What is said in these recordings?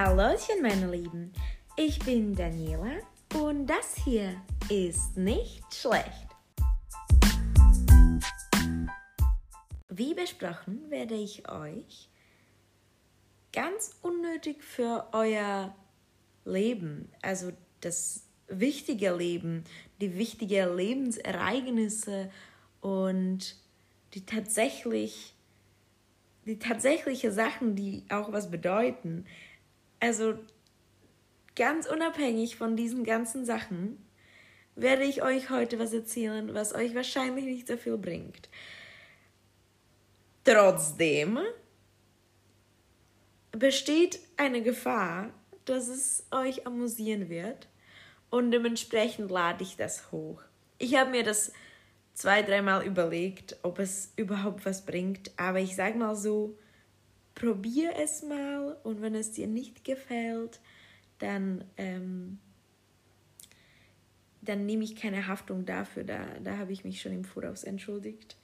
Hallöchen, meine Lieben. Ich bin Daniela und das hier ist nicht schlecht. Wie besprochen werde ich euch ganz unnötig für euer Leben, also das wichtige Leben, die wichtigen Lebensereignisse und die tatsächlich die tatsächliche Sachen, die auch was bedeuten. Also ganz unabhängig von diesen ganzen Sachen werde ich euch heute was erzählen, was euch wahrscheinlich nicht so viel bringt. Trotzdem besteht eine Gefahr, dass es euch amüsieren wird und dementsprechend lade ich das hoch. Ich habe mir das zwei, dreimal überlegt, ob es überhaupt was bringt, aber ich sage mal so, probier es mal und wenn es dir nicht gefällt, dann, ähm, dann nehme ich keine Haftung dafür. Da, da habe ich mich schon im Voraus entschuldigt.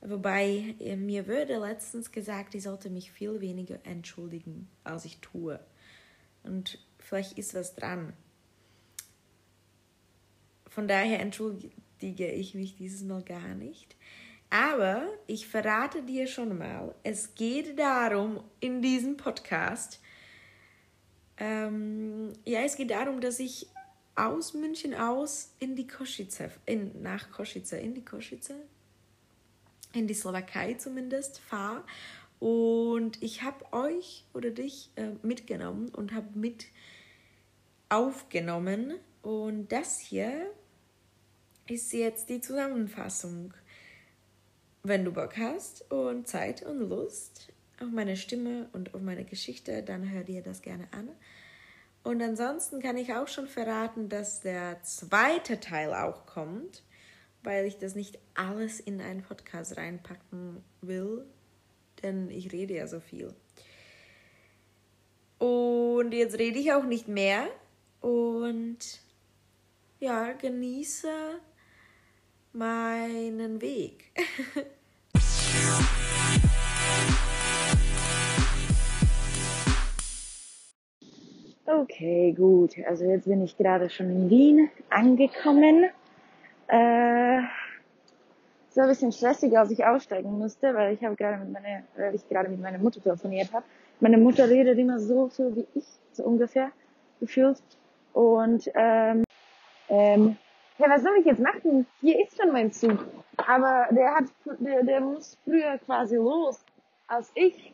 Wobei äh, mir wurde letztens gesagt, ich sollte mich viel weniger entschuldigen, als ich tue. Und vielleicht ist was dran. Von daher entschuldige ich mich dieses Mal gar nicht. Aber ich verrate dir schon mal, es geht darum in diesem Podcast, ähm, ja, es geht darum, dass ich aus München aus in die Kosice, in, nach Kosice, in die Kosice, in die Slowakei zumindest fahre. Und ich habe euch oder dich äh, mitgenommen und habe mit aufgenommen. Und das hier ist jetzt die Zusammenfassung. Wenn du Bock hast und Zeit und Lust auf meine Stimme und auf meine Geschichte, dann hör dir das gerne an. Und ansonsten kann ich auch schon verraten, dass der zweite Teil auch kommt, weil ich das nicht alles in einen Podcast reinpacken will, denn ich rede ja so viel. Und jetzt rede ich auch nicht mehr und ja, genieße meinen Weg. Okay, gut. Also jetzt bin ich gerade schon in Wien angekommen. Äh, es war ein bisschen stressiger, als ich aussteigen musste, weil ich habe gerade mit meiner, weil ich gerade mit meiner Mutter telefoniert habe. Meine Mutter redet immer so viel wie ich, so ungefähr gefühlt. Und ähm, ähm, ja, was soll ich jetzt machen? Hier ist schon mein Zug. Aber der hat, der, der muss früher quasi los als ich.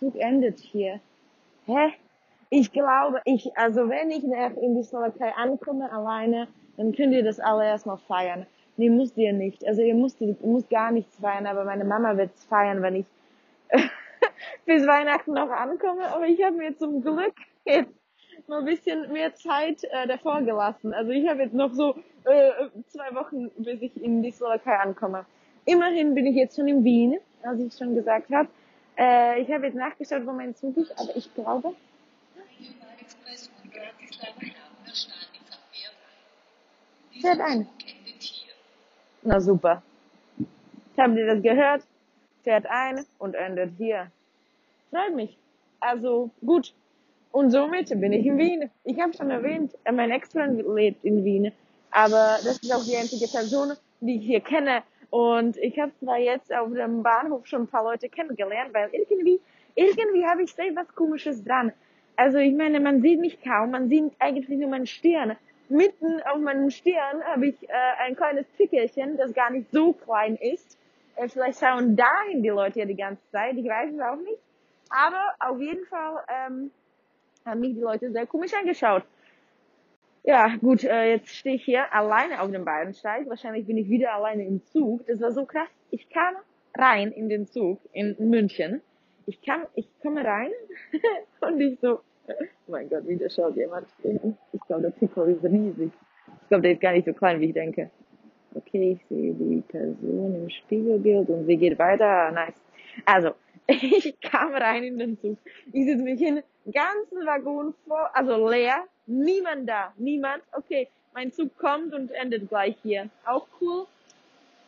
Zug endet hier. Hä? Ich glaube, ich, also wenn ich in die Slowakei ankomme alleine, dann könnt ihr das alle erstmal feiern. Nee, müsst ihr nicht. Also ihr müsst, ihr müsst gar nichts feiern, aber meine Mama wird's feiern, wenn ich bis Weihnachten noch ankomme. Aber ich habe mir zum Glück jetzt mal ein bisschen mehr Zeit äh, davor gelassen. Also ich habe jetzt noch so äh, zwei Wochen, bis ich in die Slowakei ankomme. Immerhin bin ich jetzt schon in Wien, als ich schon gesagt habe. Äh, ich habe jetzt nachgeschaut, wo mein Zug ist, aber ich glaube, Fährt ein. Na super. Habt ihr das gehört? Fährt ein und endet hier. Freut mich. Also gut. Und somit bin ich in Wien. Ich habe schon erwähnt, äh, mein Ex-Freund lebt in Wien. Aber das ist auch die einzige Person, die ich hier kenne. Und ich habe zwar jetzt auf dem Bahnhof schon ein paar Leute kennengelernt, weil irgendwie, irgendwie habe ich sehr was Komisches dran. Also ich meine, man sieht mich kaum, man sieht eigentlich nur meine Stirn. Mitten auf meinem Stirn habe ich äh, ein kleines Pickelchen, das gar nicht so klein ist. Äh, vielleicht schauen dahin die Leute ja die ganze Zeit, ich weiß es auch nicht. Aber auf jeden Fall ähm, haben mich die Leute sehr komisch angeschaut. Ja, gut, äh, jetzt stehe ich hier alleine auf dem Bahnsteig. Wahrscheinlich bin ich wieder alleine im Zug. Das war so krass. Ich kam rein in den Zug in München ich kam, ich komme rein und ich so, oh mein Gott, wieder schaut jemand. Ich glaube, der Pickel ist riesig. Ich glaube, der ist gar nicht so klein, wie ich denke. Okay, ich sehe die Person im Spiegelbild und sie geht weiter. Nice. Also, ich kam rein in den Zug. Ich sitze mich hin, ganzen Waggon voll, also leer, niemand da, niemand. Okay, mein Zug kommt und endet gleich hier. Auch cool.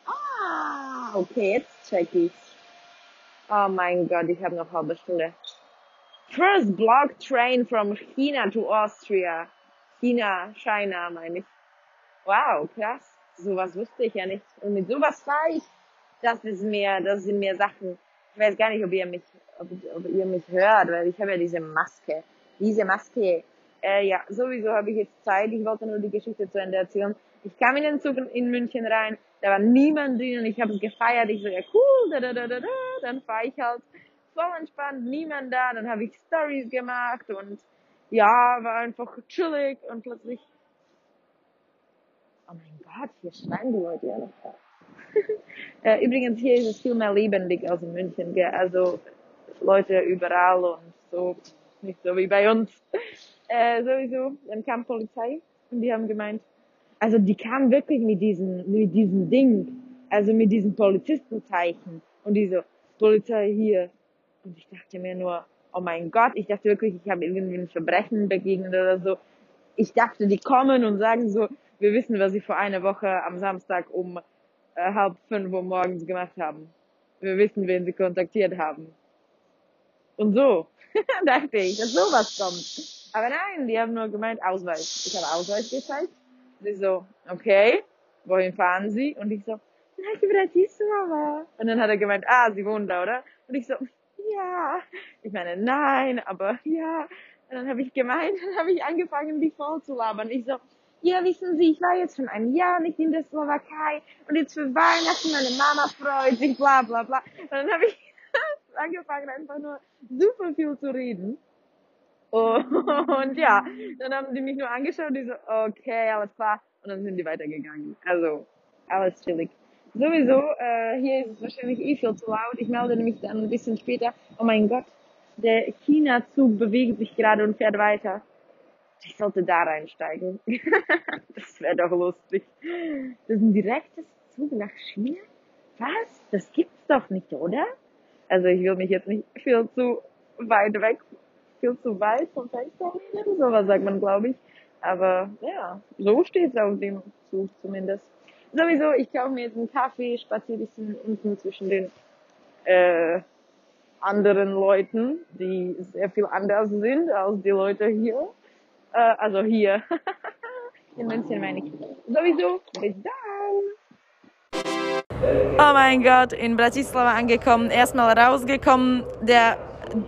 Ah, okay, jetzt check ich's. Oh mein Gott, ich habe noch halbe Stunde. First block train from China to Austria. China, China meine ich. Wow, krass. Sowas wusste ich ja nicht. Und mit sowas fahre ich. Das ist mehr, das sind mehr Sachen. Ich weiß gar nicht, ob ihr mich, ob, ob ihr mich hört, weil ich habe ja diese Maske. Diese Maske. Äh, ja, sowieso habe ich jetzt Zeit. Ich wollte nur die Geschichte zu Ende erzählen. Ich kam in den Zug in München rein, da war niemand drin und ich habe es gefeiert. Ich so, ja cool, da, da, da, da, da. dann fahre ich halt voll entspannt, niemand da. Dann habe ich Stories gemacht und ja, war einfach chillig und plötzlich, oh mein Gott, hier schreien die Leute ja noch. äh, übrigens, hier ist es viel mehr lebendig als in München, gell? also Leute überall und so, nicht so wie bei uns. Äh, sowieso, dann kam Polizei und die haben gemeint, also die kamen wirklich mit diesem, mit diesem Ding, also mit diesem Polizistenzeichen und die so, Polizei hier. Und ich dachte mir nur, oh mein Gott, ich dachte wirklich, ich habe irgendwie ein Verbrechen begegnet oder so. Ich dachte, die kommen und sagen so, wir wissen, was sie vor einer Woche am Samstag um äh, halb fünf Uhr morgens gemacht haben. Wir wissen, wen sie kontaktiert haben. Und so dachte ich, dass sowas kommt. Aber nein, die haben nur gemeint, Ausweis. Ich habe Ausweis gezeigt. Sie so, okay, wohin fahren Sie? Und ich so, nach Bratislava. Und dann hat er gemeint, ah, Sie wohnen da, oder? Und ich so, ja. Ich meine, nein, aber ja. Und dann habe ich gemeint, dann habe ich angefangen, die voll zu labern. Ich so, ja, wissen Sie, ich war jetzt schon ein Jahr nicht in der Slowakei und jetzt für Weihnachten, meine Mama freut sich, bla bla bla. Und dann habe ich angefangen, einfach nur super viel zu reden. Und ja, dann haben die mich nur angeschaut und die so, okay, alles klar. Und dann sind die weitergegangen. Also, alles chillig. Sowieso, äh, hier ist es wahrscheinlich eh viel zu laut. Ich melde mich dann ein bisschen später. Oh mein Gott, der China-Zug bewegt sich gerade und fährt weiter. Ich sollte da reinsteigen. das wäre doch lustig. Das ist ein direktes Zug nach China? Was? Das gibt's doch nicht, oder? Also ich will mich jetzt nicht viel zu weit weg viel zu weit vom Fenster lehnen, so was sagt man, glaube ich. Aber ja, so steht es auf dem Zug zumindest. Sowieso, ich kaufe mir jetzt einen Kaffee, spaziere ein bisschen unten zwischen den äh, anderen Leuten, die sehr viel anders sind als die Leute hier. Äh, also hier. In München meine ich. Sowieso, bis dann! Oh mein Gott, in Bratislava angekommen, erstmal rausgekommen, der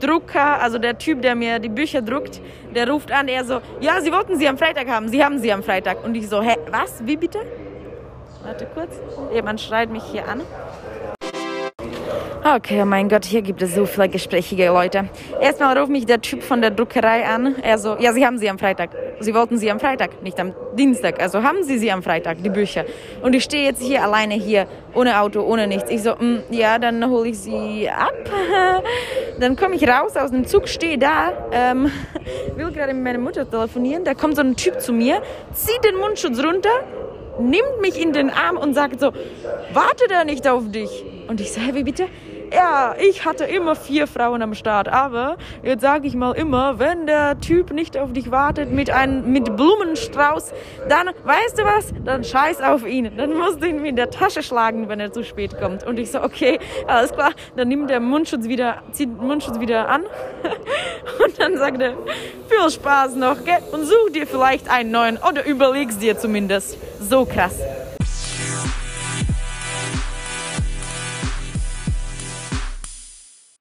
Drucker, also der Typ, der mir die Bücher druckt, der ruft an, er so, ja, Sie wollten sie am Freitag haben, Sie haben sie am Freitag. Und ich so, hä, was, wie bitte? Warte kurz, jemand schreit mich hier an. Okay, oh mein Gott, hier gibt es so viele gesprächige Leute. Erstmal ruft mich der Typ von der Druckerei an. Er so, ja, Sie haben sie am Freitag. Sie wollten sie am Freitag, nicht am Dienstag. Also haben Sie sie am Freitag, die Bücher. Und ich stehe jetzt hier alleine hier, ohne Auto, ohne nichts. Ich so, mm, ja, dann hole ich sie ab. dann komme ich raus aus dem Zug, stehe da, ähm, will gerade mit meiner Mutter telefonieren. Da kommt so ein Typ zu mir, zieht den Mundschutz runter, nimmt mich in den Arm und sagt so, warte da nicht auf dich. Und ich so, hä, wie bitte? Ja, ich hatte immer vier Frauen am Start, aber jetzt sage ich mal immer, wenn der Typ nicht auf dich wartet mit einem mit Blumenstrauß, dann weißt du was? Dann scheiß auf ihn. Dann musst du ihn in der Tasche schlagen, wenn er zu spät kommt. Und ich so, okay, alles klar. Dann nimmt der Mundschutz wieder, zieht den Mundschutz wieder an und dann sagt er, viel Spaß noch, gell? Und such dir vielleicht einen neuen oder überlegst dir zumindest. So krass.